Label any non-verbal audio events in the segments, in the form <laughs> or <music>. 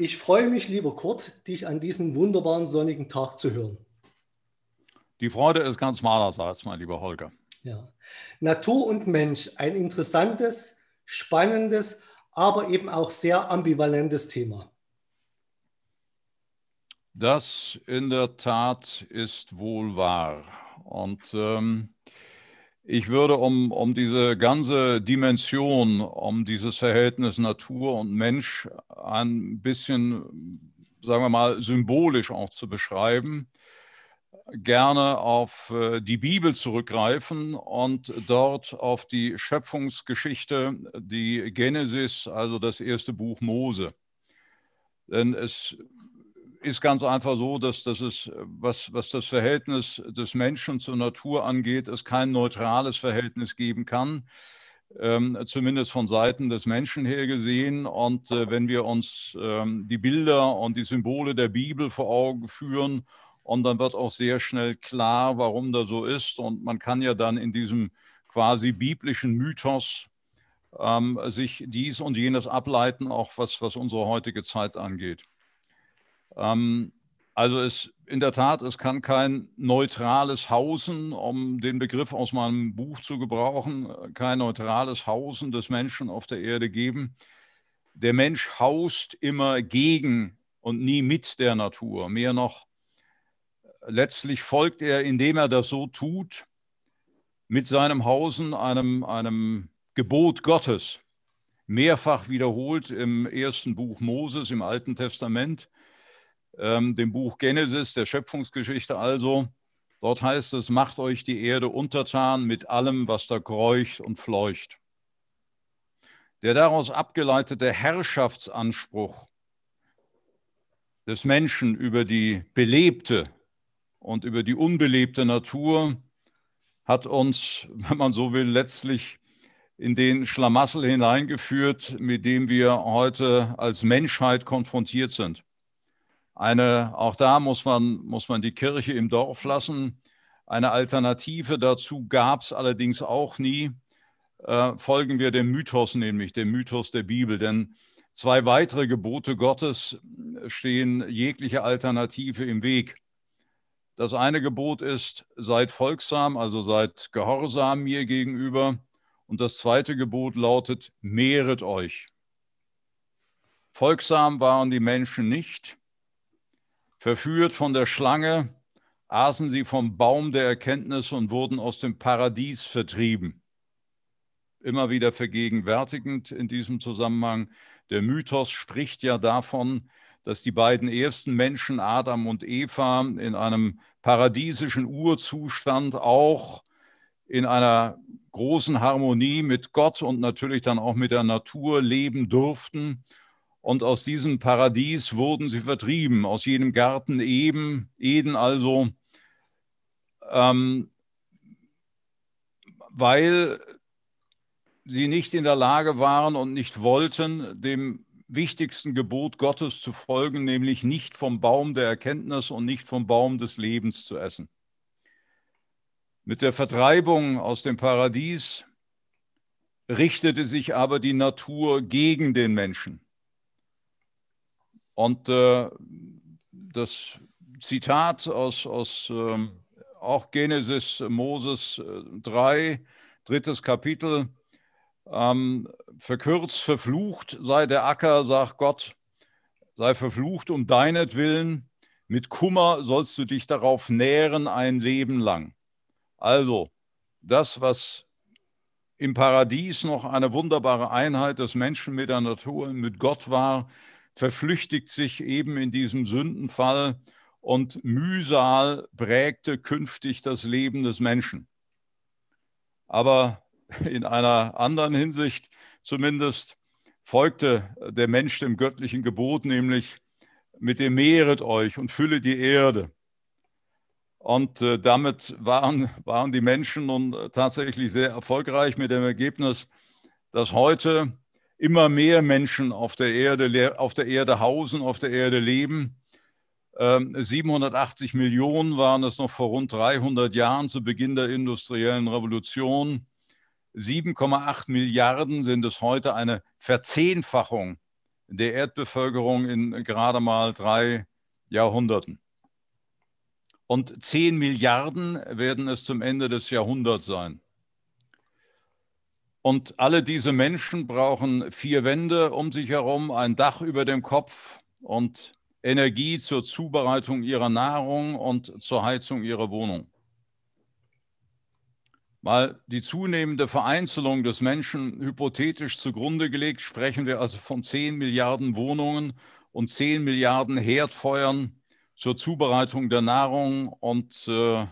Ich freue mich, lieber Kurt, dich an diesem wunderbaren sonnigen Tag zu hören. Die Freude ist ganz meinerseits, mein lieber Holger. Ja. Natur und Mensch, ein interessantes, spannendes, aber eben auch sehr ambivalentes Thema. Das in der Tat ist wohl wahr. Und ähm, ich würde um, um diese ganze Dimension, um dieses Verhältnis Natur und Mensch ein bisschen, sagen wir mal, symbolisch auch zu beschreiben, gerne auf äh, die Bibel zurückgreifen und dort auf die Schöpfungsgeschichte, die Genesis, also das erste Buch Mose. Denn es ist ganz einfach so, dass das ist, was, was das Verhältnis des Menschen zur Natur angeht, es kein neutrales Verhältnis geben kann, ähm, zumindest von Seiten des Menschen her gesehen. Und äh, wenn wir uns ähm, die Bilder und die Symbole der Bibel vor Augen führen, und dann wird auch sehr schnell klar, warum das so ist. Und man kann ja dann in diesem quasi biblischen Mythos ähm, sich dies und jenes ableiten, auch was, was unsere heutige Zeit angeht. Ähm, also es in der Tat, es kann kein neutrales Hausen, um den Begriff aus meinem Buch zu gebrauchen, kein neutrales Hausen des Menschen auf der Erde geben. Der Mensch haust immer gegen und nie mit der Natur. Mehr noch, letztlich folgt er, indem er das so tut, mit seinem Hausen einem, einem Gebot Gottes, mehrfach wiederholt im ersten Buch Moses im Alten Testament ähm, dem Buch Genesis, der Schöpfungsgeschichte also. Dort heißt es, macht euch die Erde untertan mit allem, was da kreucht und fleucht. Der daraus abgeleitete Herrschaftsanspruch des Menschen über die belebte und über die unbelebte Natur hat uns, wenn man so will, letztlich in den Schlamassel hineingeführt, mit dem wir heute als Menschheit konfrontiert sind. Eine, auch da muss man, muss man die Kirche im Dorf lassen. Eine Alternative dazu gab es allerdings auch nie. Äh, folgen wir dem Mythos, nämlich dem Mythos der Bibel. Denn zwei weitere Gebote Gottes stehen jegliche Alternative im Weg. Das eine Gebot ist, seid folgsam, also seid gehorsam mir gegenüber. Und das zweite Gebot lautet, mehret euch. Folgsam waren die Menschen nicht, Verführt von der Schlange aßen sie vom Baum der Erkenntnis und wurden aus dem Paradies vertrieben. Immer wieder vergegenwärtigend in diesem Zusammenhang. Der Mythos spricht ja davon, dass die beiden ersten Menschen, Adam und Eva, in einem paradiesischen Urzustand auch in einer großen Harmonie mit Gott und natürlich dann auch mit der Natur leben durften und aus diesem Paradies wurden sie vertrieben, aus jedem Garten eben, Eden also, ähm, weil sie nicht in der Lage waren und nicht wollten, dem wichtigsten Gebot Gottes zu folgen, nämlich nicht vom Baum der Erkenntnis und nicht vom Baum des Lebens zu essen. Mit der Vertreibung aus dem Paradies richtete sich aber die Natur gegen den Menschen. Und äh, das Zitat aus, aus ähm, auch Genesis Moses 3, äh, drittes Kapitel, ähm, verkürzt, verflucht sei der Acker, sagt Gott, sei verflucht um deinetwillen, mit Kummer sollst du dich darauf nähren ein Leben lang. Also, das, was im Paradies noch eine wunderbare Einheit des Menschen mit der Natur, mit Gott war, verflüchtigt sich eben in diesem Sündenfall und Mühsal prägte künftig das Leben des Menschen. Aber <laughs> in einer anderen Hinsicht zumindest folgte der Mensch dem göttlichen Gebot, nämlich mit dem Mehret euch und fülle die Erde. Und äh, damit waren, <laughs> waren die Menschen nun tatsächlich sehr erfolgreich mit dem Ergebnis, dass heute immer mehr Menschen auf der Erde, auf der Erde hausen, auf der Erde leben. 780 ähm, Millionen waren es noch vor rund 300 Jahren zu Beginn der industriellen Revolution. 7,8 Milliarden sind es heute eine Verzehnfachung der Erdbevölkerung in gerade mal drei Jahrhunderten. Und 10 Milliarden werden es zum Ende des Jahrhunderts sein. Und alle diese Menschen brauchen vier Wände um sich herum, ein Dach über dem Kopf und Energie zur Zubereitung ihrer Nahrung und zur Heizung ihrer Wohnung. Mal die zunehmende Vereinzelung des Menschen hypothetisch zugrunde gelegt, sprechen wir also von 10 Milliarden Wohnungen und 10 Milliarden Herdfeuern zur Zubereitung der Nahrung und äh,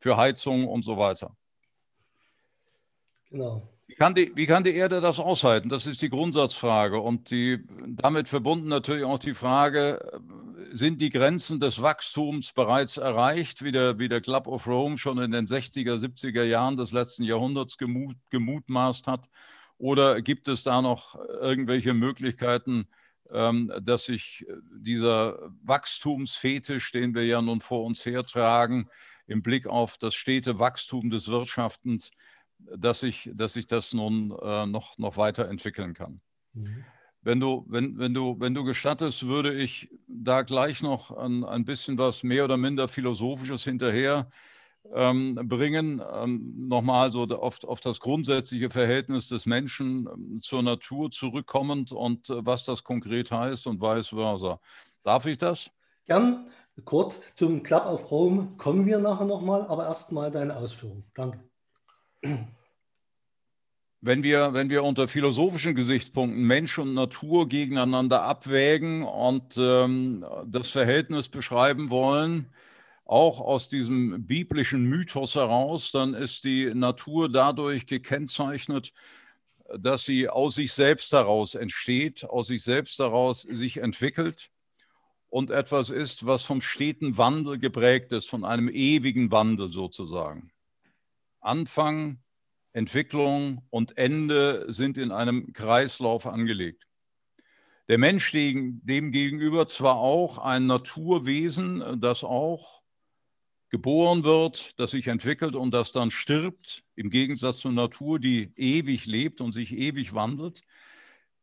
für Heizung und so weiter. Genau. Wie kann, die, wie kann die Erde das aushalten? Das ist die Grundsatzfrage. Und die, damit verbunden natürlich auch die Frage, sind die Grenzen des Wachstums bereits erreicht, wie der, wie der Club of Rome schon in den 60er, 70er Jahren des letzten Jahrhunderts gemut, gemutmaßt hat? Oder gibt es da noch irgendwelche Möglichkeiten, ähm, dass sich dieser Wachstumsfetisch, den wir ja nun vor uns hertragen, im Blick auf das stete Wachstum des Wirtschaftens, dass ich, dass ich das nun äh, noch, noch weiterentwickeln kann. Mhm. Wenn du, wenn, wenn, du, wenn du gestattest, würde ich da gleich noch ein, ein bisschen was mehr oder minder Philosophisches hinterher ähm, bringen. Ähm, nochmal so auf, auf das grundsätzliche Verhältnis des Menschen ähm, zur Natur zurückkommend und äh, was das konkret heißt und vice versa. Darf ich das? Gern. Kurt, zum Club of Rome kommen wir nachher nochmal, aber erstmal deine Ausführung. Danke. Wenn wir, wenn wir unter philosophischen Gesichtspunkten Mensch und Natur gegeneinander abwägen und ähm, das Verhältnis beschreiben wollen, auch aus diesem biblischen Mythos heraus, dann ist die Natur dadurch gekennzeichnet, dass sie aus sich selbst heraus entsteht, aus sich selbst heraus sich entwickelt und etwas ist, was vom steten Wandel geprägt ist, von einem ewigen Wandel sozusagen. Anfang, Entwicklung und Ende sind in einem Kreislauf angelegt. Der Mensch demgegenüber zwar auch ein Naturwesen, das auch geboren wird, das sich entwickelt und das dann stirbt, im Gegensatz zur Natur, die ewig lebt und sich ewig wandelt,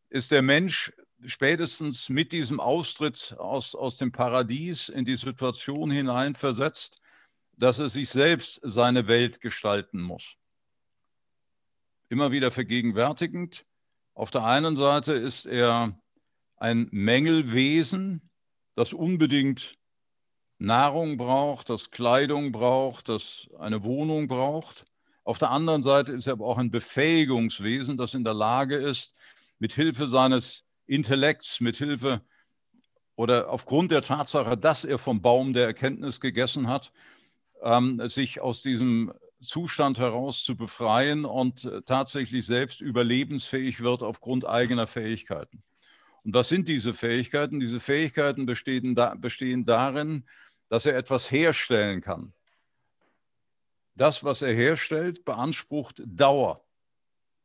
ist der Mensch spätestens mit diesem Austritt aus, aus dem Paradies in die Situation hineinversetzt, dass er sich selbst seine Welt gestalten muss. Immer wieder vergegenwärtigend. Auf der einen Seite ist er ein Mängelwesen, das unbedingt Nahrung braucht, das Kleidung braucht, das eine Wohnung braucht. Auf der anderen Seite ist er aber auch ein Befähigungswesen, das in der Lage ist, mit Hilfe seines Intellekts, mit Hilfe oder aufgrund der Tatsache, dass er vom Baum der Erkenntnis gegessen hat, ähm, sich aus diesem Zustand heraus zu befreien und äh, tatsächlich selbst überlebensfähig wird aufgrund eigener Fähigkeiten. Und was sind diese Fähigkeiten? Diese Fähigkeiten bestehen, da, bestehen darin, dass er etwas herstellen kann. Das, was er herstellt, beansprucht Dauer.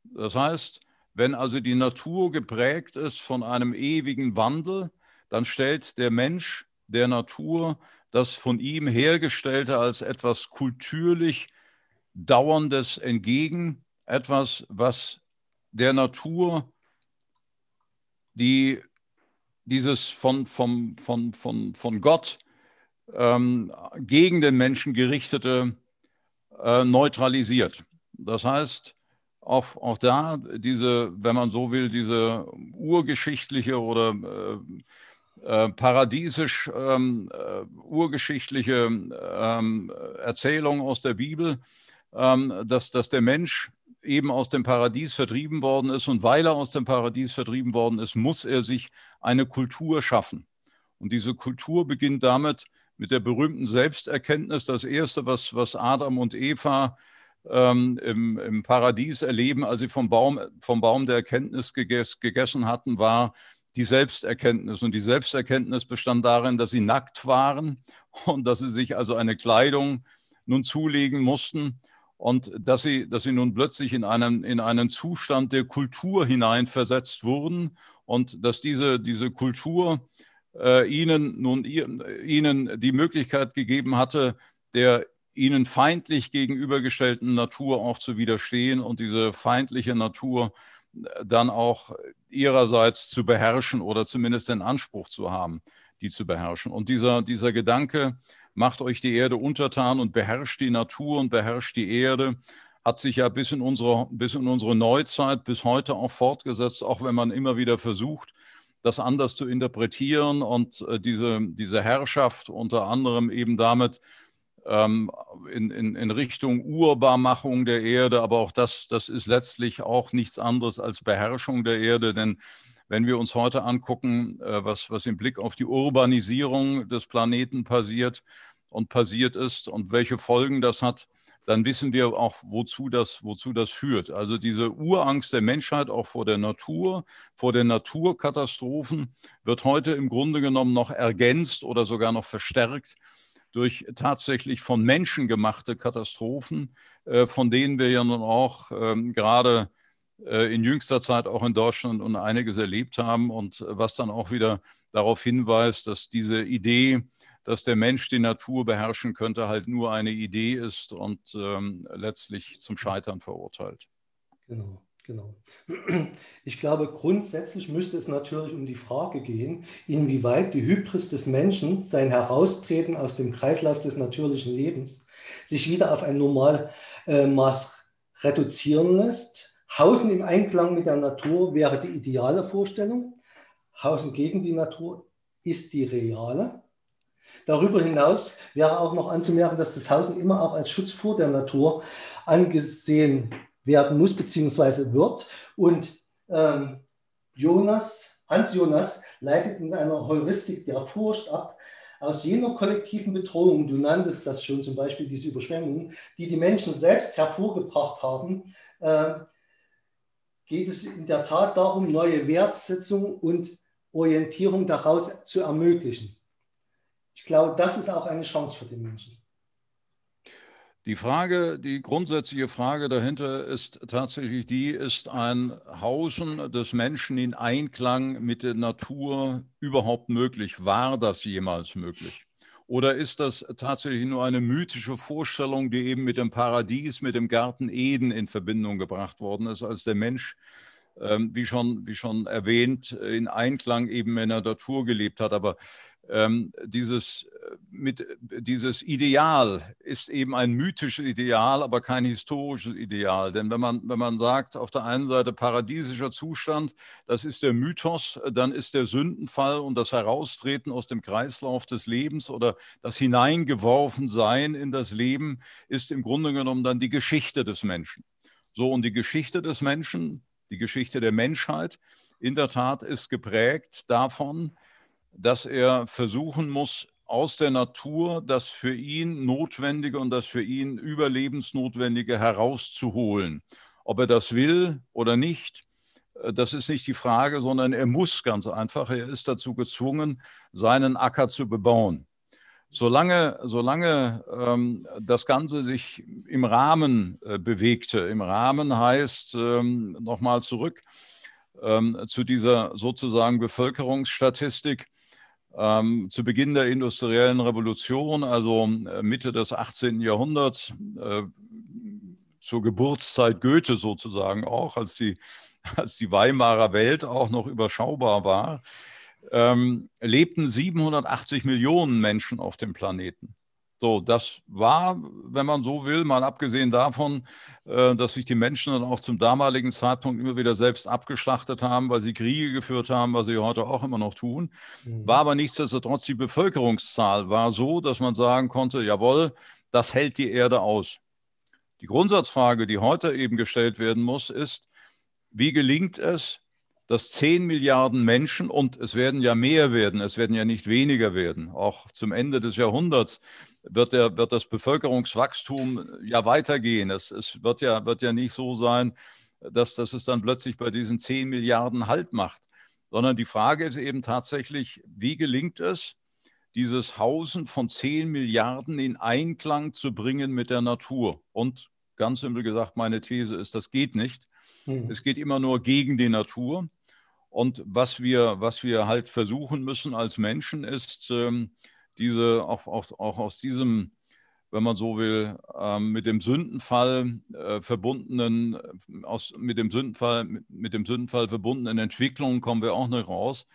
Das heißt, wenn also die Natur geprägt ist von einem ewigen Wandel, dann stellt der Mensch der Natur das von ihm hergestellte als etwas kulturlich Dauerndes entgegen, etwas, was der Natur die dieses von, von, von, von, von Gott ähm, gegen den Menschen gerichtete äh, neutralisiert. Das heißt, auch, auch da diese, wenn man so will, diese urgeschichtliche oder äh, äh, paradiesisch ähm, äh, urgeschichtliche ähm, Erzählung aus der Bibel, ähm, dass, dass der Mensch eben aus dem Paradies vertrieben worden ist und weil er aus dem Paradies vertrieben worden ist, muss er sich eine Kultur schaffen. Und diese Kultur beginnt damit mit der berühmten Selbsterkenntnis. Das Erste, was, was Adam und Eva ähm, im, im, Paradies erleben, als sie vom Baum, vom Baum der Erkenntnis geges, gegessen hatten, war, die Selbsterkenntnis. Und die Selbsterkenntnis bestand darin, dass sie nackt waren <laughs> und dass sie sich also eine Kleidung nun zulegen mussten und dass sie, dass sie nun plötzlich in einen, in einen Zustand der Kultur hineinversetzt wurden und dass diese, diese Kultur äh, ihnen nun ihnen die Möglichkeit gegeben hatte, der ihnen feindlich gegenübergestellten Natur auch zu widerstehen und diese feindliche Natur dann auch ihrerseits zu beherrschen oder zumindest den Anspruch zu haben, die zu beherrschen. Und dieser, dieser Gedanke, macht euch die Erde untertan und beherrscht die Natur und beherrscht die Erde, hat sich ja bis in unsere, bis in unsere Neuzeit, bis heute auch fortgesetzt, auch wenn man immer wieder versucht, das anders zu interpretieren und äh, diese, diese Herrschaft unter anderem eben damit ähm, in, in, in Richtung Urbarmachung der Erde, aber auch das, das ist letztlich auch nichts anderes als Beherrschung der Erde, denn wenn wir uns heute angucken, äh, was, was im Blick auf die Urbanisierung des Planeten passiert und passiert ist und welche Folgen das hat, dann wissen wir auch, wozu das, wozu das führt. Also diese Urangst der Menschheit auch vor der Natur, vor den Naturkatastrophen wird heute im Grunde genommen noch ergänzt oder sogar noch verstärkt durch tatsächlich von Menschen gemachte Katastrophen, äh, von denen wir ja nun auch ähm, gerade äh, in jüngster Zeit auch in Deutschland und einiges erlebt haben und was dann auch wieder darauf hinweist, dass diese Idee, dass der Mensch die Natur beherrschen könnte, halt nur eine Idee ist und ähm, letztlich zum Scheitern verurteilt. Genau, genau. <clears throat> Ich glaube, grundsätzlich müsste es natürlich um die Frage gehen, inwieweit die Hybris des Menschen, sein Heraustreten aus dem Kreislauf des natürlichen Lebens, sich wieder auf ein Normalmaß äh, reduzieren lässt. Hausen im Einklang mit der Natur wäre die ideale Vorstellung. Hausen gegen die Natur ist die reale. Darüber hinaus wäre auch noch anzumerken, dass das Hausen immer auch als Schutz vor der Natur angesehen werden muss bzw. wird. Und ähm, Jonas, Hans Jonas leitet in einer Heuristik der Furcht ab, aus jener kollektiven Bedrohung, du nanntest das schon zum Beispiel, diese Überschwemmungen, die die Menschen selbst hervorgebracht haben, äh, geht es in der Tat darum, neue Wertsetzung und Orientierung daraus zu ermöglichen ich glaube, das ist auch eine Chance für den Menschen. Die Frage, die grundsätzliche Frage dahinter ist tatsächlich die, ist ein Hausen des Menschen in Einklang mit der Natur überhaupt möglich? War das jemals möglich? Oder ist das tatsächlich nur eine mythische Vorstellung, die eben mit dem Paradies, mit dem Garten Eden in Verbindung gebracht worden ist, als der Mensch, ähm, wie, schon, wie schon erwähnt, in Einklang eben in der Natur gelebt hat? Aber ähm, dieses, äh, mit, äh, dieses Ideal ist eben ein mythisches Ideal, aber kein historisches Ideal. Denn wenn man, wenn man sagt, auf der einen Seite paradiesischer Zustand, das ist der Mythos, dann ist der Sündenfall und das Heraustreten aus dem Kreislauf des Lebens oder das Hineingeworfensein in das Leben ist im Grunde genommen dann die Geschichte des Menschen. So, und die Geschichte des Menschen, die Geschichte der Menschheit, in der Tat ist geprägt davon, dass er versuchen muss, aus der Natur das für ihn Notwendige und das für ihn Überlebensnotwendige herauszuholen. Ob er das will oder nicht, äh, das ist nicht die Frage, sondern er muss ganz einfach, er ist dazu gezwungen, seinen Acker zu bebauen. Solange, solange ähm, das Ganze sich im Rahmen äh, bewegte, im Rahmen heißt, ähm, nochmal zurück ähm, zu dieser sozusagen Bevölkerungsstatistik, ähm, zu Beginn der industriellen Revolution, also äh, Mitte des 18. Jahrhunderts, äh, zur Geburtszeit Goethe sozusagen auch, als die, <laughs> als die Weimarer Welt auch noch überschaubar war, ähm, lebten 780 Millionen Menschen auf dem Planeten. So, das war, wenn man so will, mal abgesehen davon, äh, dass sich die Menschen dann auch zum damaligen Zeitpunkt immer wieder selbst abgeschlachtet haben, weil sie Kriege geführt haben, was sie heute auch immer noch tun. Mhm. War aber nichtsdestotrotz die Bevölkerungszahl war so, dass man sagen konnte, jawohl, das hält die Erde aus. Die Grundsatzfrage, die heute eben gestellt werden muss, ist, wie gelingt es, dass 10 Milliarden Menschen, und es werden ja mehr werden, es werden ja nicht weniger werden, auch zum Ende des Jahrhunderts, wird, der, wird das Bevölkerungswachstum ja weitergehen. Es, es wird, ja, wird ja nicht so sein, dass, dass es dann plötzlich bei diesen 10 Milliarden Halt macht, sondern die Frage ist eben tatsächlich, wie gelingt es, dieses Hausen von 10 Milliarden in Einklang zu bringen mit der Natur? Und ganz simpel gesagt, meine These ist, das geht nicht. Mhm. Es geht immer nur gegen die Natur. Und was wir, was wir halt versuchen müssen als Menschen ist, ähm, diese, auch, auch, auch aus diesem wenn man so will, ähm, mit dem Sündenfall äh, verbundenen, aus, mit dem Sündenfall, mit dem Sündenfall verbundenen Entwicklungen kommen wir auch nicht raus.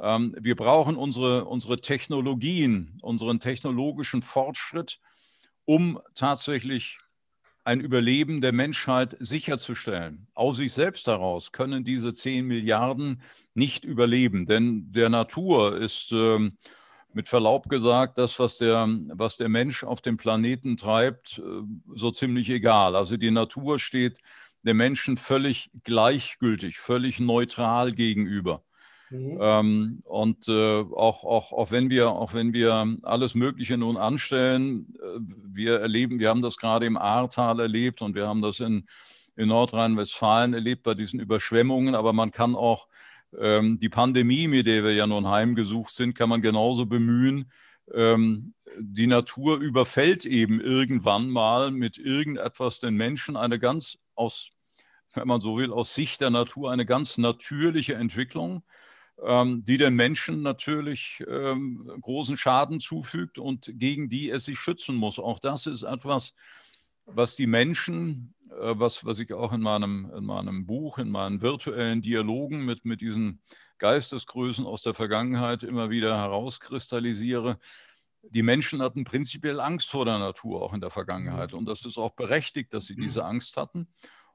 Ähm, wir brauchen unsere, unsere Technologien, unseren technologischen Fortschritt, um tatsächlich ein Überleben der Menschheit sicherzustellen. Aus sich selbst heraus können diese 10 Milliarden nicht überleben, denn der Natur ist ähm, mit Verlaub gesagt das, was der, was der Mensch auf dem Planeten treibt, äh, so ziemlich egal. Also die Natur steht dem Menschen völlig gleichgültig, völlig neutral gegenüber. Mhm. Ähm, und äh, auch, auch, auch, wenn wir, auch wenn wir alles Mögliche nun anstellen, äh, wir erleben, wir haben das gerade im Ahrtal erlebt und wir haben das in, in Nordrhein-Westfalen erlebt bei diesen Überschwemmungen, aber man kann auch ähm, die Pandemie, mit der wir ja nun heimgesucht sind, kann man genauso bemühen. Ähm, die Natur überfällt eben irgendwann mal mit irgendetwas den Menschen eine ganz aus, wenn man so will, aus Sicht der Natur eine ganz natürliche Entwicklung ähm, die den Menschen natürlich ähm, großen Schaden zufügt und gegen die es sich schützen muss. Auch das ist etwas, was die Menschen, was, was ich auch in meinem, in meinem Buch, in meinen virtuellen Dialogen mit, mit diesen Geistesgrößen aus der Vergangenheit immer wieder herauskristallisiere, die Menschen hatten prinzipiell Angst vor der Natur auch in der Vergangenheit. Mhm. Und das ist auch berechtigt, dass sie diese Angst hatten.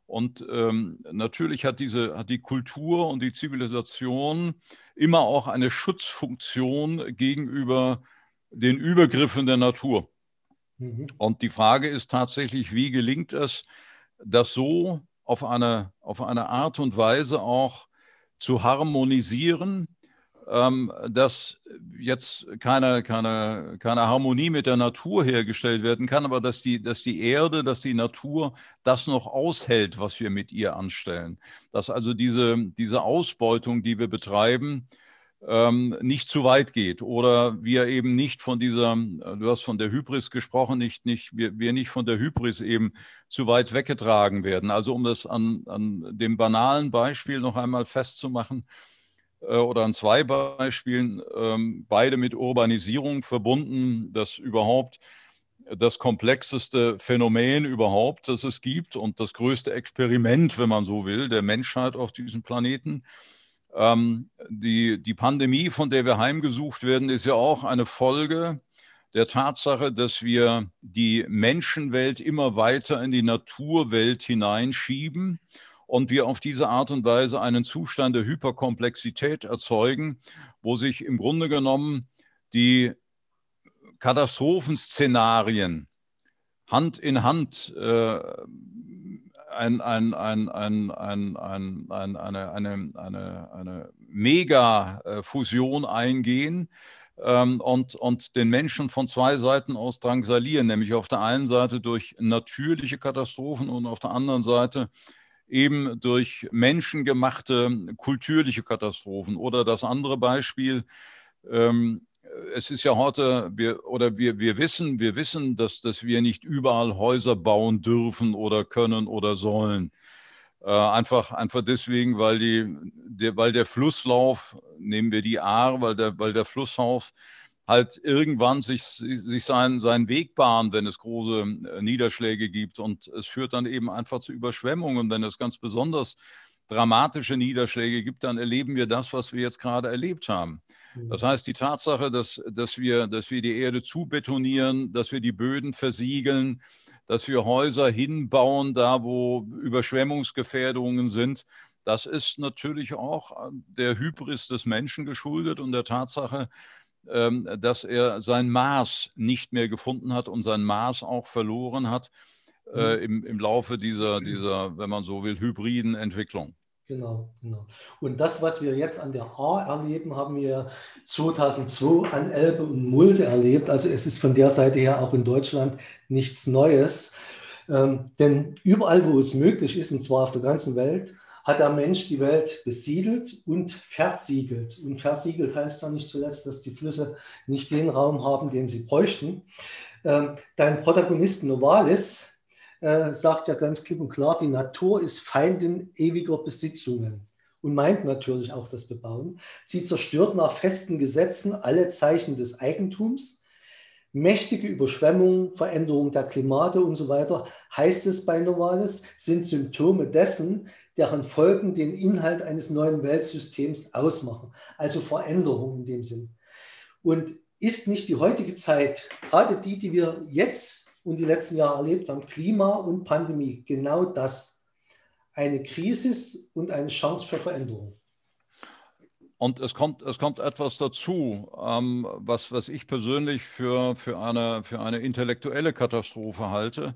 Und ähm, natürlich hat, diese, hat die Kultur und die Zivilisation immer auch eine Schutzfunktion gegenüber den Übergriffen der Natur. Mhm. Und die Frage ist tatsächlich, wie gelingt es, das so auf eine, auf eine Art und Weise auch zu harmonisieren, ähm, dass jetzt keine, keine, keine Harmonie mit der Natur hergestellt werden kann, aber dass die, dass die Erde, dass die Natur das noch aushält, was wir mit ihr anstellen. Dass also diese, diese Ausbeutung, die wir betreiben, ähm, nicht zu weit geht oder wir eben nicht von dieser, du hast von der Hybris gesprochen, nicht, nicht, wir, wir nicht von der Hybris eben zu weit weggetragen werden. Also um das an, an dem banalen Beispiel noch einmal festzumachen, äh, oder an zwei Beispielen, ähm, beide mit Urbanisierung verbunden, das überhaupt das komplexeste Phänomen überhaupt, das es gibt und das größte Experiment, wenn man so will, der Menschheit auf diesem Planeten. Ähm, die, die Pandemie, von der wir heimgesucht werden, ist ja auch eine Folge der Tatsache, dass wir die Menschenwelt immer weiter in die Naturwelt hineinschieben und wir auf diese Art und Weise einen Zustand der Hyperkomplexität erzeugen, wo sich im Grunde genommen die Katastrophenszenarien Hand in Hand äh, ein, ein, ein, ein, ein, ein, ein, eine, eine, eine, eine Mega-Fusion eingehen ähm, und, und den Menschen von zwei Seiten aus drangsalieren, nämlich auf der einen Seite durch natürliche Katastrophen und auf der anderen Seite eben durch menschengemachte kulturliche Katastrophen. Oder das andere Beispiel, ähm, es ist ja heute, wir, oder wir, wir wissen, wir wissen, dass, dass wir nicht überall Häuser bauen dürfen oder können oder sollen. Äh, einfach, einfach deswegen, weil, die, der, weil der Flusslauf, nehmen wir die Ahr, weil der, weil der Flusslauf halt irgendwann sich, sich seinen, seinen Weg bahnt, wenn es große äh, Niederschläge gibt. Und es führt dann eben einfach zu Überschwemmungen. Wenn es ganz besonders dramatische Niederschläge gibt, dann erleben wir das, was wir jetzt gerade erlebt haben. Das mhm. heißt, die Tatsache, dass, dass, wir, dass wir die Erde zubetonieren, dass wir die Böden versiegeln, dass wir Häuser hinbauen, da wo Überschwemmungsgefährdungen sind, das ist natürlich auch der Hybris des Menschen geschuldet und der Tatsache, ähm, dass er sein Maß nicht mehr gefunden hat und sein Maß auch verloren hat äh, mhm. im, im Laufe dieser, dieser, wenn man so will, hybriden Entwicklung. Genau, genau. Und das, was wir jetzt an der A erleben, haben wir 2002 an Elbe und Mulde erlebt. Also es ist von der Seite her auch in Deutschland nichts Neues. Ähm, denn überall, wo es möglich ist, und zwar auf der ganzen Welt, hat der Mensch die Welt besiedelt und versiegelt. Und versiegelt heißt ja nicht zuletzt, dass die Flüsse nicht den Raum haben, den sie bräuchten. Ähm, dein Protagonist Novalis sagt ja ganz klipp und klar, die Natur ist Feindin ewiger Besitzungen und meint natürlich auch das Bebauen. Sie zerstört nach festen Gesetzen alle Zeichen des Eigentums, mächtige Überschwemmungen, Veränderung der Klimate und so weiter, heißt es bei Novalis, sind Symptome dessen, deren Folgen den Inhalt eines neuen Weltsystems ausmachen. Also Veränderungen in dem Sinn. Und ist nicht die heutige Zeit, gerade die, die wir jetzt und die letzten Jahre erlebt haben, Klima und Pandemie, genau das, eine Krise und eine Chance für Veränderung? Und es kommt, es kommt etwas dazu, ähm, was, was ich persönlich für, für, eine, für eine intellektuelle Katastrophe halte.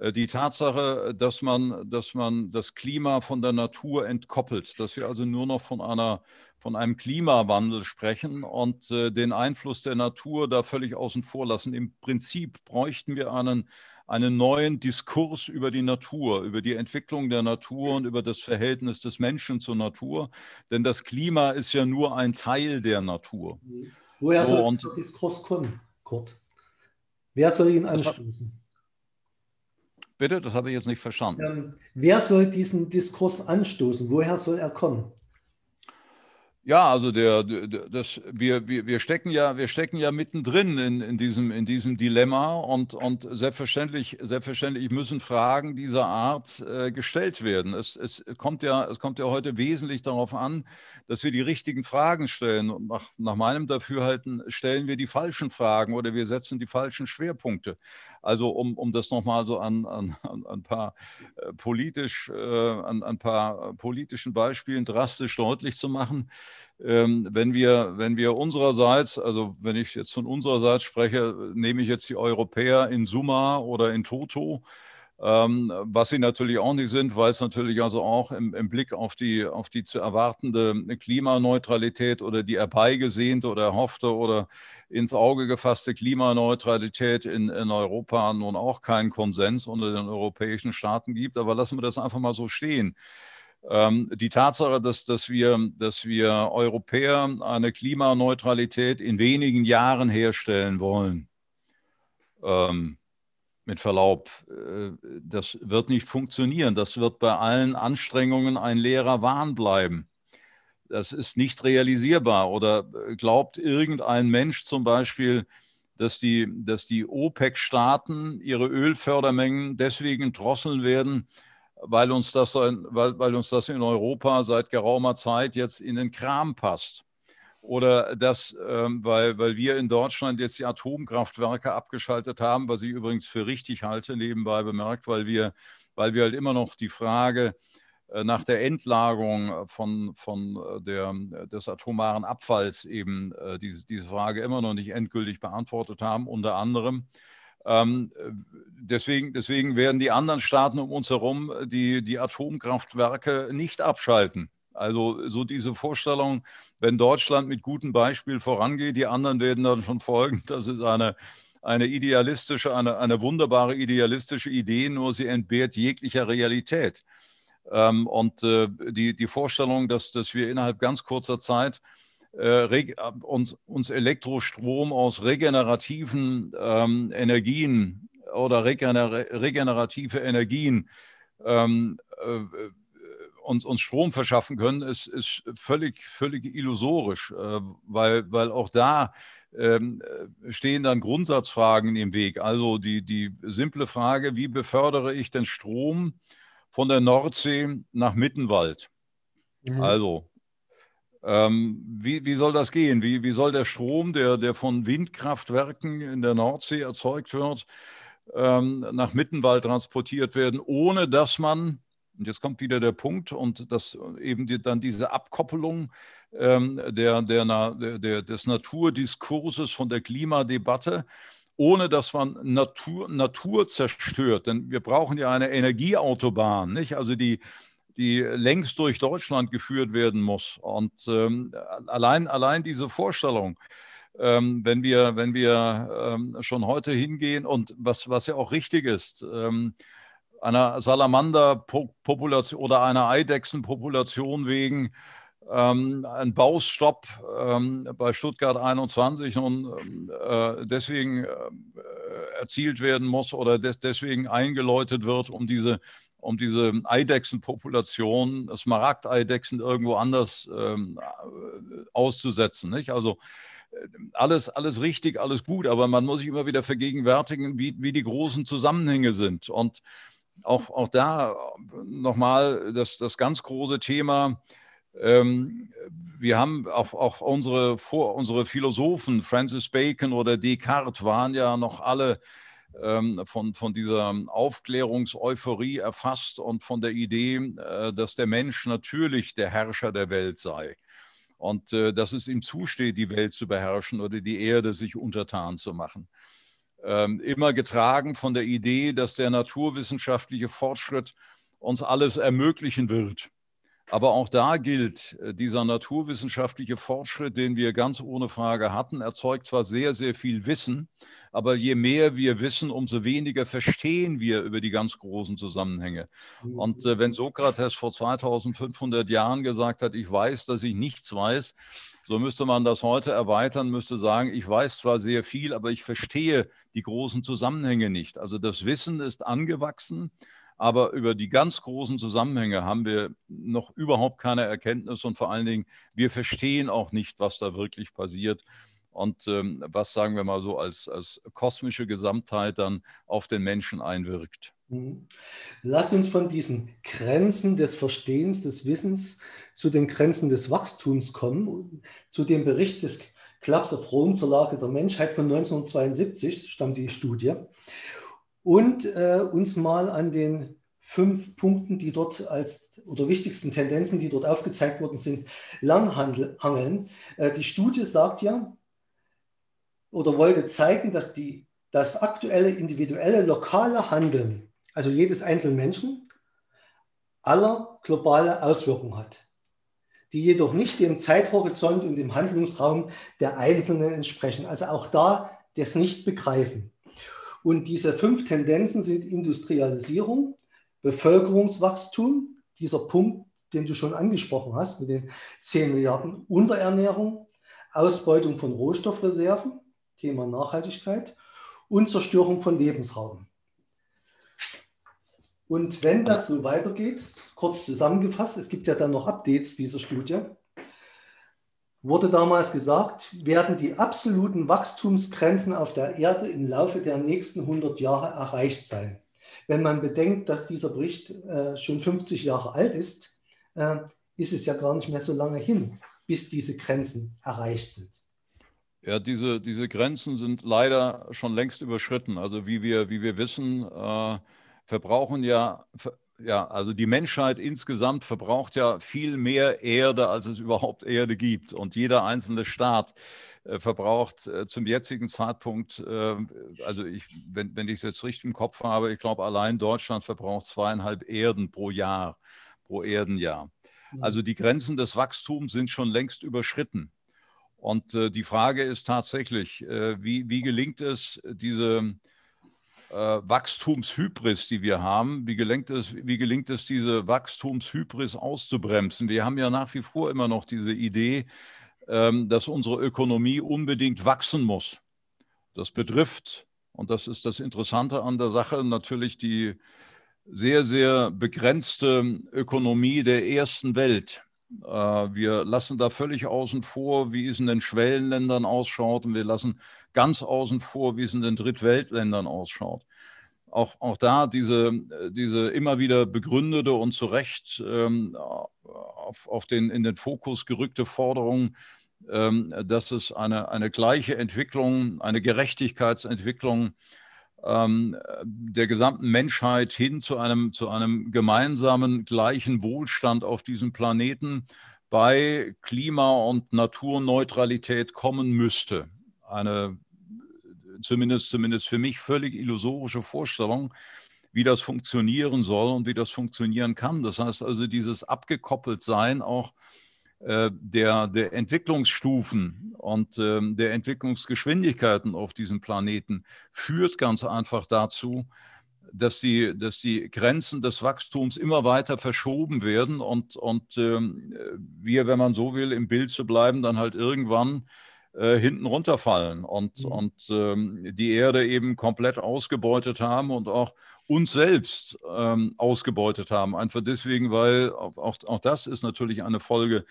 Äh, die Tatsache, dass man, dass man das Klima von der Natur entkoppelt, dass wir also nur noch von, einer, von einem Klimawandel sprechen und äh, den Einfluss der Natur da völlig außen vor lassen. Im Prinzip bräuchten wir einen, einen neuen Diskurs über die Natur, über die Entwicklung der Natur und über das Verhältnis des Menschen zur Natur. Denn das Klima ist ja nur ein Teil der Natur. Woher soll so, dieser Diskurs kommen, Kurt? Wer soll ihn anstoßen? Bitte, das habe ich jetzt nicht verstanden. Ähm, wer soll diesen Diskurs anstoßen? Woher soll er kommen? Ja, also der, das, wir, wir, wir, stecken ja, wir stecken ja mittendrin in, in, diesem, in diesem Dilemma und, und selbstverständlich, selbstverständlich müssen Fragen dieser Art äh, gestellt werden. Es, es, kommt ja, es kommt ja heute wesentlich darauf an, dass wir die richtigen Fragen stellen. Und nach, nach meinem Dafürhalten stellen wir die falschen Fragen oder wir setzen die falschen Schwerpunkte. Also um, um das nochmal so an, an, an ein paar äh, politisch, äh, an ein paar politischen Beispielen drastisch deutlich zu machen wenn, wir, wenn wir unsererseits, also wenn ich jetzt von unsererseits spreche, nehme ich jetzt die Europäer in Summa oder in Toto, ähm, was sie natürlich auch nicht sind, weil es natürlich also auch im, im, Blick auf die, auf die zu erwartende Klimaneutralität oder die herbeigesehnte oder erhoffte oder ins Auge gefasste Klimaneutralität in, in Europa nun auch keinen Konsens unter den europäischen Staaten gibt. Aber lassen wir das einfach mal so stehen. Ähm, die Tatsache, dass, dass, wir, dass wir Europäer eine Klimaneutralität in wenigen Jahren herstellen wollen, ähm, mit Verlaub, äh, das wird nicht funktionieren. Das wird bei allen Anstrengungen ein leerer Wahn bleiben. Das ist nicht realisierbar. Oder äh, glaubt irgendein Mensch zum Beispiel, dass die, dass die OPEC-Staaten ihre Ölfördermengen deswegen drosseln werden, weil uns, das, weil, weil uns das in Europa seit geraumer Zeit jetzt in den Kram passt. Oder dass, ähm, weil, weil wir in Deutschland jetzt die Atomkraftwerke abgeschaltet haben, was ich übrigens für richtig halte, nebenbei bemerkt, weil wir, weil wir halt immer noch die Frage äh, nach der Endlagerung von, von äh, der, des atomaren Abfalls eben äh, diese, diese Frage immer noch nicht endgültig beantwortet haben, unter anderem. Ähm, deswegen, deswegen werden die anderen Staaten um uns herum die, die Atomkraftwerke nicht abschalten. Also so diese Vorstellung, wenn Deutschland mit gutem Beispiel vorangeht, die anderen werden dann schon folgen, <laughs> das ist eine, eine idealistische, eine, eine wunderbare idealistische Idee, nur sie entbehrt jeglicher Realität. Ähm, und äh, die, die Vorstellung, dass, dass wir innerhalb ganz kurzer Zeit äh, uns, uns Elektrostrom aus regenerativen ähm, Energien oder regener regenerative Energien ähm, äh, uns, uns Strom verschaffen können, ist, ist völlig, völlig illusorisch, äh, weil, weil auch da ähm, stehen dann Grundsatzfragen im Weg. Also die, die simple Frage, wie befördere ich den Strom von der Nordsee nach Mittenwald? Mhm. Also ähm, wie, wie soll das gehen? Wie, wie soll der Strom, der, der von Windkraftwerken in der Nordsee erzeugt wird, ähm, nach Mittenwald transportiert werden, ohne dass man, und jetzt kommt wieder der Punkt, und dass eben die, dann diese Abkoppelung ähm, der, der, der, des Naturdiskurses von der Klimadebatte, ohne dass man Natur, Natur zerstört. Denn wir brauchen ja eine Energieautobahn, nicht? Also die, die längst durch Deutschland geführt werden muss. Und ähm, allein, allein diese Vorstellung, ähm, wenn wir, wenn wir ähm, schon heute hingehen und was, was ja auch richtig ist, ähm, einer Salamanderpopulation oder einer Eidechsenpopulation wegen ähm, ein Baustopp ähm, bei Stuttgart 21 nun äh, deswegen äh, erzielt werden muss oder des, deswegen eingeläutet wird, um diese um diese Eidechsenpopulation, Smaragdeidechsen irgendwo anders ähm, auszusetzen. Nicht? Also alles, alles richtig, alles gut, aber man muss sich immer wieder vergegenwärtigen, wie, wie die großen Zusammenhänge sind. Und auch, auch da nochmal das, das ganz große Thema. Ähm, wir haben auch, auch unsere, vor, unsere Philosophen, Francis Bacon oder Descartes, waren ja noch alle von, von dieser Aufklärungseuphorie erfasst und von der Idee, äh, dass der Mensch natürlich der Herrscher der Welt sei und äh, dass es ihm zusteht, die Welt zu beherrschen oder die Erde sich untertan zu machen. Ähm, immer getragen von der Idee, dass der naturwissenschaftliche Fortschritt uns alles ermöglichen wird. Aber auch da gilt, äh, dieser naturwissenschaftliche Fortschritt, den wir ganz ohne Frage hatten, erzeugt zwar sehr, sehr viel Wissen, aber je mehr wir wissen, umso weniger verstehen wir über die ganz großen Zusammenhänge. Und äh, wenn Sokrates vor 2500 Jahren gesagt hat, ich weiß, dass ich nichts weiß, so müsste man das heute erweitern, müsste sagen, ich weiß zwar sehr viel, aber ich verstehe die großen Zusammenhänge nicht. Also das Wissen ist angewachsen, aber über die ganz großen Zusammenhänge haben wir noch überhaupt keine Erkenntnis und vor allen Dingen, wir verstehen auch nicht, was da wirklich passiert und ähm, was, sagen wir mal so, als, als kosmische Gesamtheit dann auf den Menschen einwirkt. Mhm. Lass uns von diesen Grenzen des Verstehens, des Wissens zu den Grenzen des Wachstums kommen. Zu dem Bericht des Clubs of Rome zur Lage der Menschheit von 1972 stammt die Studie und äh, uns mal an den fünf Punkten, die dort als oder wichtigsten Tendenzen, die dort aufgezeigt worden sind, langhangeln. Äh, die Studie sagt ja oder wollte zeigen, dass die, das aktuelle individuelle lokale Handeln, also jedes einzelnen Menschen, aller globale Auswirkungen hat, die jedoch nicht dem Zeithorizont und dem Handlungsraum der Einzelnen entsprechen. Also auch da das nicht begreifen. Und diese fünf Tendenzen sind Industrialisierung, Bevölkerungswachstum, dieser Punkt, den du schon angesprochen hast, mit den 10 Milliarden Unterernährung, Ausbeutung von Rohstoffreserven, Thema Nachhaltigkeit und Zerstörung von Lebensraum. Und wenn das so weitergeht, kurz zusammengefasst, es gibt ja dann noch Updates dieser Studie, wurde damals gesagt, werden die absoluten Wachstumsgrenzen auf der Erde im Laufe der nächsten 100 Jahre erreicht sein. Wenn man bedenkt, dass dieser Bericht äh, schon 50 Jahre alt ist, äh, ist es ja gar nicht mehr so lange hin, bis diese Grenzen erreicht sind. Ja, diese, diese Grenzen sind leider schon längst überschritten. Also wie wir, wie wir wissen, äh, verbrauchen ja ja, also die Menschheit insgesamt verbraucht ja viel mehr Erde, als es <laughs> überhaupt Erde gibt. Und jeder einzelne Staat äh, verbraucht äh, zum jetzigen Zeitpunkt, äh, also ich, wenn, wenn ich es jetzt richtig im Kopf habe, ich glaube, allein Deutschland verbraucht zweieinhalb Erden pro Jahr, pro Erdenjahr. Mhm. Also die Grenzen des Wachstums sind schon längst überschritten. Und die Frage ist tatsächlich, wie, wie gelingt es, diese Wachstumshybris, die wir haben, wie gelingt, es, wie gelingt es, diese Wachstumshybris auszubremsen? Wir haben ja nach wie vor immer noch diese Idee, ähm, dass unsere Ökonomie unbedingt wachsen muss. Das betrifft, und das ist das Interessante an der Sache, natürlich die sehr, sehr begrenzte Ökonomie der ersten Welt. Äh, wir lassen da völlig außen vor, wie es in den Schwellenländern ausschaut und wir lassen ganz außen vor, wie es in den Drittweltländern ausschaut. Auch, auch da diese, diese immer wieder begründete und zu Recht ähm, auf, auf den, in den Fokus gerückte Forderung, ähm, dass es eine, eine gleiche Entwicklung, eine Gerechtigkeitsentwicklung ähm, der gesamten Menschheit hin zu einem, zu einem gemeinsamen gleichen Wohlstand auf diesem Planeten bei Klima- und Naturneutralität kommen müsste. Eine zumindest, zumindest für mich völlig illusorische Vorstellung, wie das funktionieren soll und wie das funktionieren kann. Das heißt also, dieses Abgekoppeltsein auch äh, der, der Entwicklungsstufen und äh, der Entwicklungsgeschwindigkeiten auf diesem Planeten führt ganz einfach dazu, dass die, dass die Grenzen des Wachstums immer weiter verschoben werden und, und äh, wir, wenn man so will, im Bild zu bleiben, dann halt irgendwann äh, hinten runterfallen und, mhm. und ähm, die Erde eben komplett ausgebeutet haben und auch uns selbst ähm, ausgebeutet haben. Einfach deswegen, weil auch, auch das ist natürlich eine Folge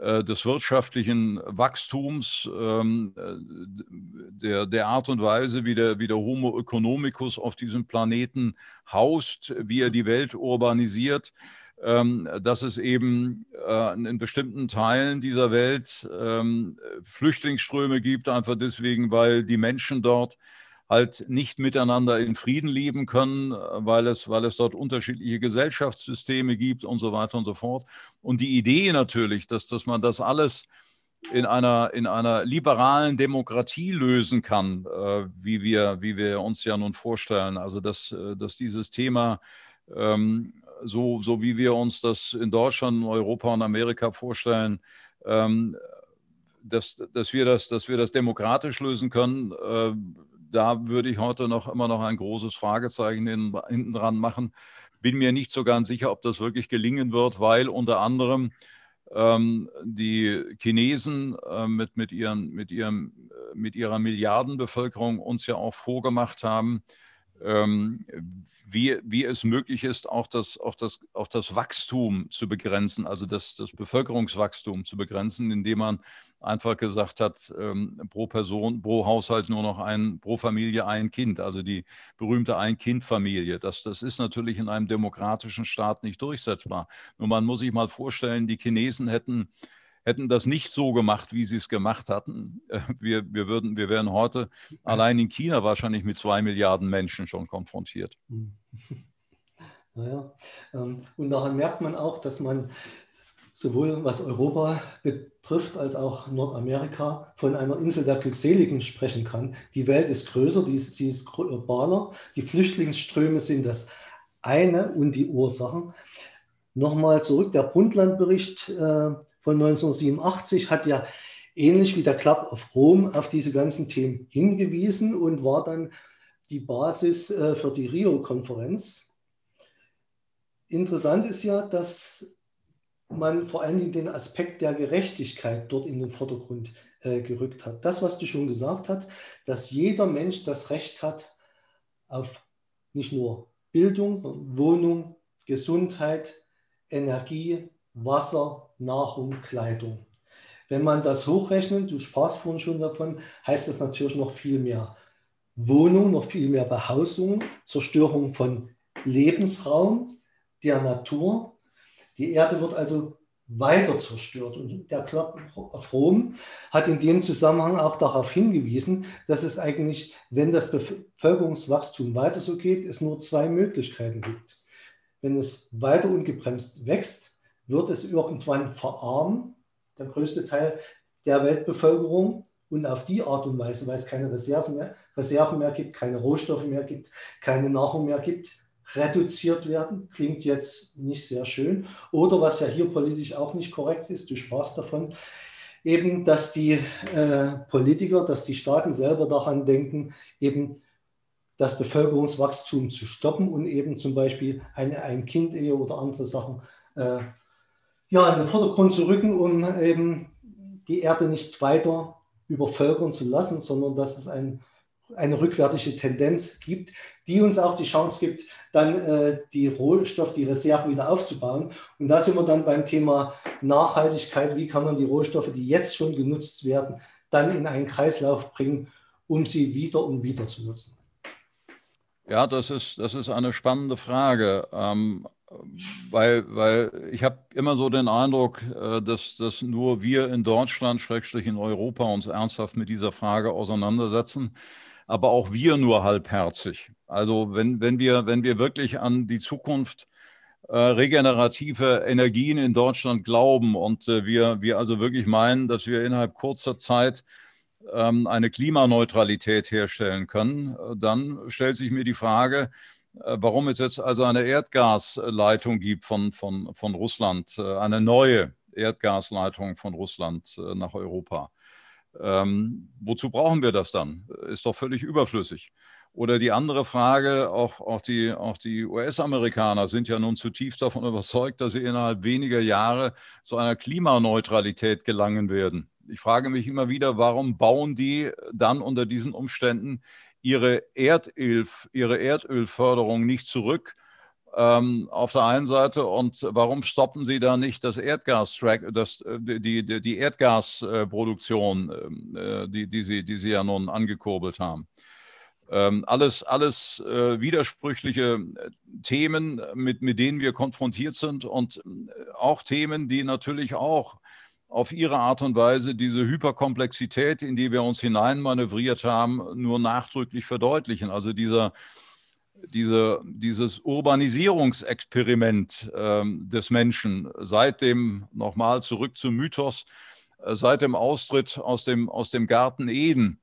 äh, des wirtschaftlichen Wachstums, ähm, äh, der, der Art und Weise, wie der, wie der Homo economicus auf diesem Planeten haust, wie er die Welt urbanisiert dass es eben äh, in bestimmten Teilen dieser Welt ähm, Flüchtlingsströme gibt, einfach deswegen, weil die Menschen dort halt nicht miteinander in Frieden leben können, weil es, weil es dort unterschiedliche Gesellschaftssysteme gibt und so weiter und so fort. Und die Idee natürlich, dass, dass man das alles in einer, in einer liberalen Demokratie lösen kann, äh, wie, wir, wie wir uns ja nun vorstellen. Also dass, äh, dass dieses Thema ähm, so, so wie wir uns das in Deutschland, Europa und Amerika vorstellen, ähm, dass, dass, wir das, dass wir das demokratisch lösen können, äh, da würde ich heute noch immer noch ein großes Fragezeichen hinten dran machen. Bin mir nicht so ganz sicher, ob das wirklich gelingen wird, weil unter anderem ähm, die Chinesen äh, mit, mit, ihren, mit, ihrem, äh, mit ihrer Milliardenbevölkerung uns ja auch vorgemacht haben, ähm, wie, wie es möglich ist, auch das, auch, das, auch das Wachstum zu begrenzen, also das, das Bevölkerungswachstum zu begrenzen, indem man einfach gesagt hat, ähm, pro Person, pro Haushalt nur noch ein, pro Familie ein Kind, also die berühmte Ein-Kind-Familie. Das, das ist natürlich in einem demokratischen Staat nicht durchsetzbar. Nur man muss sich mal vorstellen, die Chinesen hätten hätten das nicht so gemacht, wie sie es gemacht hatten, äh, wir, wir, würden, wir wären heute allein in China wahrscheinlich mit zwei Milliarden Menschen schon konfrontiert. <laughs> Naja, ähm, und daran merkt man auch, dass man sowohl was Europa betrifft als auch Nordamerika von einer Insel der Glückseligen sprechen kann. Die Welt ist größer, die, sie ist globaler, die Flüchtlingsströme sind das eine und die Ursachen. Nochmal zurück, der Brundtland-Bericht äh, von 1987 hat ja ähnlich wie der Club of Rome auf diese ganzen Themen hingewiesen und war dann die Basis äh, für die Rio-Konferenz. Interessant ist ja, dass man vor allen Dingen den Aspekt der Gerechtigkeit dort in den Vordergrund äh, gerückt hat. Das, was du schon gesagt hast, dass jeder Mensch das Recht hat auf nicht nur Bildung, sondern Wohnung, Gesundheit, Energie, Wasser, Nahrung, Kleidung. Wenn man das hochrechnet, du sprachst vorhin schon davon, heißt das natürlich noch viel mehr Wohnung, noch viel mehr Behausung, Zerstörung von Lebensraum, der Natur. Die Erde wird also weiter zerstört. Und der Club of Rome hat in dem Zusammenhang auch darauf hingewiesen, dass es eigentlich, wenn das Bevölkerungswachstum weiter so geht, es nur zwei Möglichkeiten gibt. Wenn es weiter ungebremst wächst, wird es irgendwann verarmen, der größte Teil der Weltbevölkerung. Und auf die Art und Weise, weil es keine Reserven mehr, Reserven mehr gibt, keine Rohstoffe mehr gibt, keine Nahrung mehr gibt, reduziert werden. Klingt jetzt nicht sehr schön. Oder was ja hier politisch auch nicht korrekt ist, du sprachst davon, eben, dass die äh, Politiker, dass die Staaten selber daran denken, eben das Bevölkerungswachstum zu stoppen und eben zum Beispiel eine Ein-Kind-Ehe oder andere Sachen äh, ja, in den Vordergrund zu rücken, um eben die Erde nicht weiter übervölkern zu lassen, sondern dass es ein, eine rückwärtige Tendenz gibt, die uns auch die Chance gibt, dann äh, die Rohstoff, die Reserven wieder aufzubauen. Und da sind wir dann beim Thema Nachhaltigkeit. Wie kann man die Rohstoffe, die jetzt schon genutzt werden, dann in einen Kreislauf bringen, um sie wieder und wieder zu nutzen? Ja, das ist, das ist eine spannende Frage. Ähm, weil, weil ich habe immer so den Eindruck, äh, dass, dass nur wir in Deutschland, Schrägstrich in Europa, uns ernsthaft mit dieser Frage auseinandersetzen, aber auch wir nur halbherzig. Also wenn, wenn, wir, wenn wir wirklich an die Zukunft äh, regenerative Energien in Deutschland glauben und äh, wir, wir also wirklich meinen, dass wir innerhalb kurzer Zeit ähm, eine Klimaneutralität herstellen können, äh, dann stellt sich mir die Frage, warum es jetzt also eine Erdgasleitung gibt von, von, von Russland, äh, eine neue Erdgasleitung von Russland äh, nach Europa. Ähm, wozu brauchen wir das dann? Ist doch völlig überflüssig. Oder die andere Frage, auch, auch die, auch die US-Amerikaner sind ja nun zutiefst davon überzeugt, dass sie innerhalb weniger Jahre zu einer Klimaneutralität gelangen werden. ich frage mich immer wieder, warum bauen die dann unter diesen Umständen ihre, Erdöl, ihre Erdölförderung nicht zurück? Ähm, auf der einen Seite und warum stoppen Sie da nicht das Erdgas, das, die, die, die Erdgasproduktion, äh, die, die, Sie, die Sie ja nun angekurbelt haben? Ähm, alles alles äh, widersprüchliche äh, Themen, mit, mit denen wir konfrontiert sind und äh, auch Themen, die natürlich auch auf ihre Art und Weise diese Hyperkomplexität, in die wir uns hineinmanövriert haben, nur nachdrücklich verdeutlichen. Also dieser, diese, dieses Urbanisierungsexperiment äh, des Menschen seit dem, nochmal zurück zum Mythos, äh, seit dem Austritt aus dem, aus dem Garten Eden,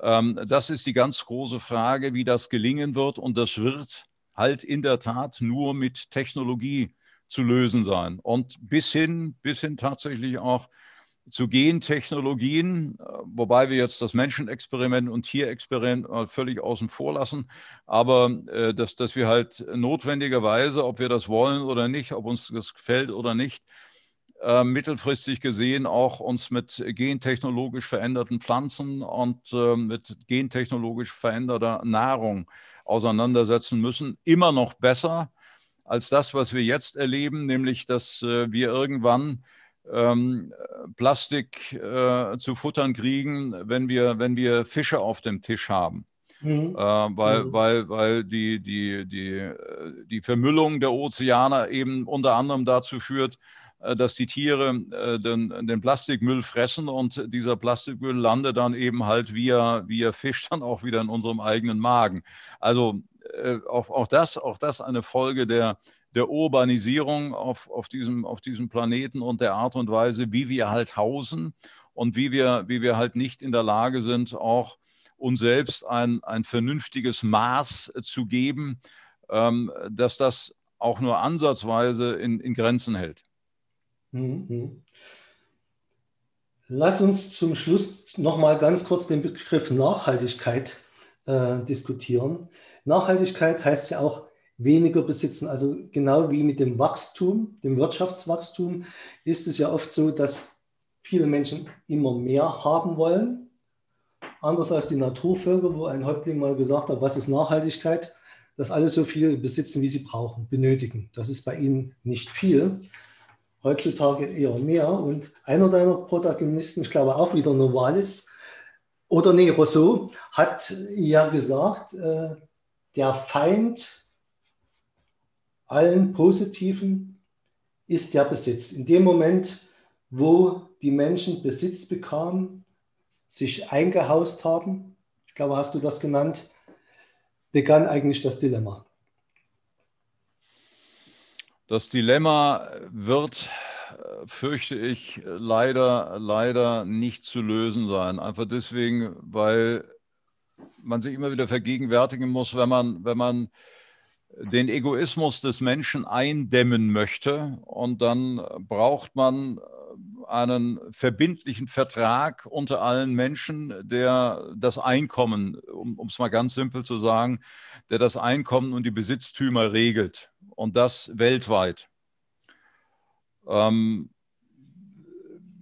ähm, das ist die ganz große Frage, wie das gelingen wird. Und das wird halt in der Tat nur mit Technologie zu lösen sein. Und bis hin, bis hin tatsächlich auch zu Gentechnologien, äh, wobei wir jetzt das Menschenexperiment und Tierexperiment völlig außen vor lassen, aber äh, dass, dass wir halt notwendigerweise, ob wir das wollen oder nicht, ob uns das gefällt oder nicht, äh, mittelfristig gesehen auch uns mit gentechnologisch veränderten Pflanzen und mit gentechnologisch veränderter Nahrung auseinandersetzen müssen. Immer noch besser als das, was wir jetzt erleben, nämlich dass äh, wir irgendwann ähm, Plastik äh, zu futtern kriegen, wenn wir, wenn wir Fische auf dem Tisch haben. Mhm. Äh, weil, mhm. weil, weil die, die, die, äh, die Vermüllung der Ozeane eben unter anderem dazu führt, äh, dass die Tiere äh, den, den, Plastikmüll fressen und dieser Plastikmüll landet dann eben halt via, via Fisch dann auch wieder in unserem eigenen Magen. Also äh, auch, auch, das, auch das eine Folge der, der Urbanisierung auf, auf, diesem, auf diesem Planeten und der Art und Weise, wie wir halt hausen und wie wir, wie wir halt nicht in der Lage sind, auch uns selbst ein, ein vernünftiges Maß zu geben, ähm, dass das auch nur ansatzweise in, in Grenzen hält. Mhm. Lass uns zum Schluss noch mal ganz kurz den Begriff Nachhaltigkeit äh, diskutieren. Nachhaltigkeit heißt ja auch weniger besitzen. Also genau wie mit dem Wachstum, dem Wirtschaftswachstum, ist es ja oft so, dass viele Menschen immer mehr haben wollen. Anders als die Naturvölker, wo ein Häuptling mal gesagt hat, was ist Nachhaltigkeit? Dass alle so viel besitzen, wie sie brauchen, benötigen. Das ist bei ihnen nicht viel heutzutage eher mehr. Und einer deiner Protagonisten, ich glaube auch wieder Novalis, oder nee, Rousseau, hat ja gesagt, äh, der Feind allen Positiven ist der Besitz. In dem Moment, wo die Menschen Besitz bekamen, sich eingehaust haben, ich glaube, hast du das genannt, begann eigentlich das Dilemma. Das Dilemma wird, fürchte ich, leider, leider nicht zu lösen sein. Einfach deswegen, weil man sich immer wieder vergegenwärtigen muss, wenn man, wenn man den Egoismus des Menschen eindämmen möchte und dann braucht man einen verbindlichen Vertrag unter allen Menschen, der das Einkommen, um es mal ganz simpel zu sagen, der das Einkommen und die Besitztümer regelt und das weltweit. Ähm,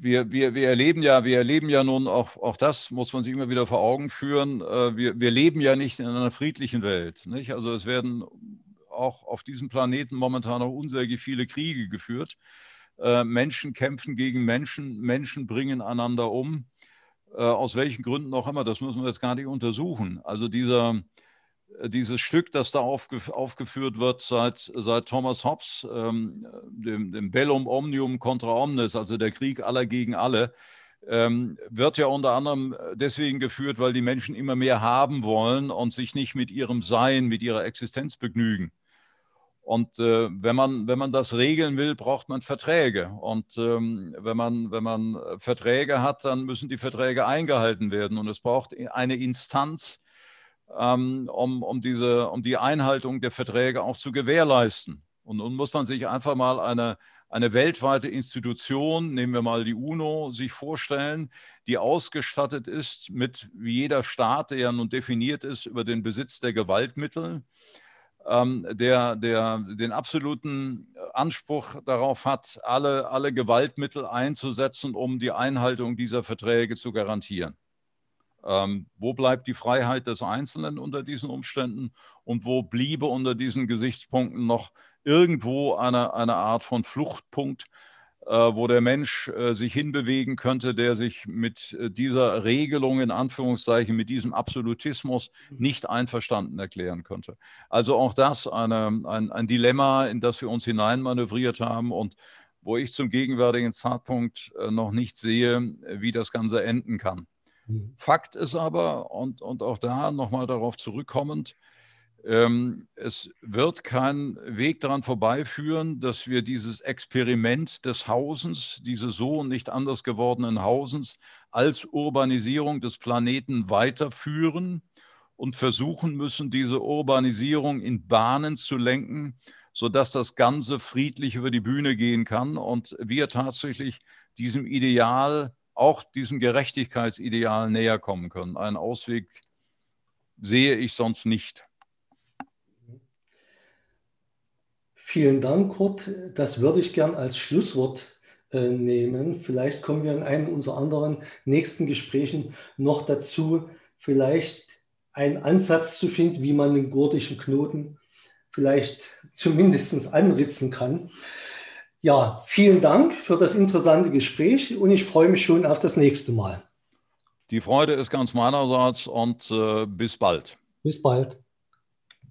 wir, wir, wir, erleben ja, wir erleben ja nun auch, auch das, muss man sich immer wieder vor Augen führen. Äh, wir, wir leben ja nicht in einer friedlichen Welt. Nicht? Also es werden auch auf diesem Planeten momentan noch unsäglich viele Kriege geführt. Äh, Menschen kämpfen gegen Menschen, Menschen bringen einander um. Äh, aus welchen Gründen auch immer, das müssen wir jetzt gar nicht untersuchen. Also dieser, dieses Stück, das da aufgef aufgeführt wird seit, seit Thomas Hobbes, ähm, dem, dem, Bellum Omnium contra Omnes, also der Krieg aller gegen alle, ähm, wird ja unter anderem deswegen geführt, weil die Menschen immer mehr haben wollen und sich nicht mit ihrem Sein, mit ihrer Existenz begnügen. Und äh, wenn, man, wenn man das regeln will, braucht man Verträge. Und ähm, wenn, man, wenn man Verträge hat, dann müssen die Verträge eingehalten werden. Und es braucht eine Instanz, ähm, um, um, diese, um die Einhaltung der Verträge auch zu gewährleisten. Und nun muss man sich einfach mal eine, eine weltweite Institution, nehmen wir mal die UNO, sich vorstellen, die ausgestattet ist mit, wie jeder Staat, der ja nun definiert ist, über den Besitz der Gewaltmittel ähm, der, der den absoluten Anspruch darauf hat, alle, alle Gewaltmittel einzusetzen, um die Einhaltung dieser Verträge zu garantieren. Ähm, wo bleibt die Freiheit des Einzelnen unter diesen Umständen und wo bliebe unter diesen Gesichtspunkten noch irgendwo eine, eine Art von Fluchtpunkt, äh, wo der Mensch äh, sich hinbewegen könnte, der sich mit äh, dieser Regelung in Anführungszeichen, mit diesem Absolutismus mhm. nicht einverstanden erklären könnte. Also auch das eine, ein, ein Dilemma, in das wir uns hineinmanövriert haben und wo ich zum gegenwärtigen Zeitpunkt noch nicht sehe, wie das Ganze enden kann. Mhm. Fakt ist aber, und, und auch da nochmal darauf zurückkommend, ähm, es wird kein Weg daran vorbeiführen, dass wir dieses Experiment des Hausens, dieses so nicht anders gewordenen Hausens, als Urbanisierung des Planeten weiterführen und versuchen müssen, diese Urbanisierung in Bahnen zu lenken, sodass das Ganze friedlich über die Bühne gehen kann und wir tatsächlich diesem Ideal auch diesem Gerechtigkeitsideal näher kommen können. Einen Ausweg sehe ich sonst nicht. Vielen Dank, Kurt. Das würde ich gern als Schlusswort äh, nehmen. Vielleicht kommen wir in einem unserer anderen nächsten Gesprächen noch dazu, vielleicht einen Ansatz zu finden, wie man den gordischen Knoten vielleicht zumindest anritzen kann. Ja, vielen Dank für das interessante Gespräch und ich freue mich schon auf das nächste Mal. Die Freude ist ganz meinerseits und äh, bis bald. Bis bald.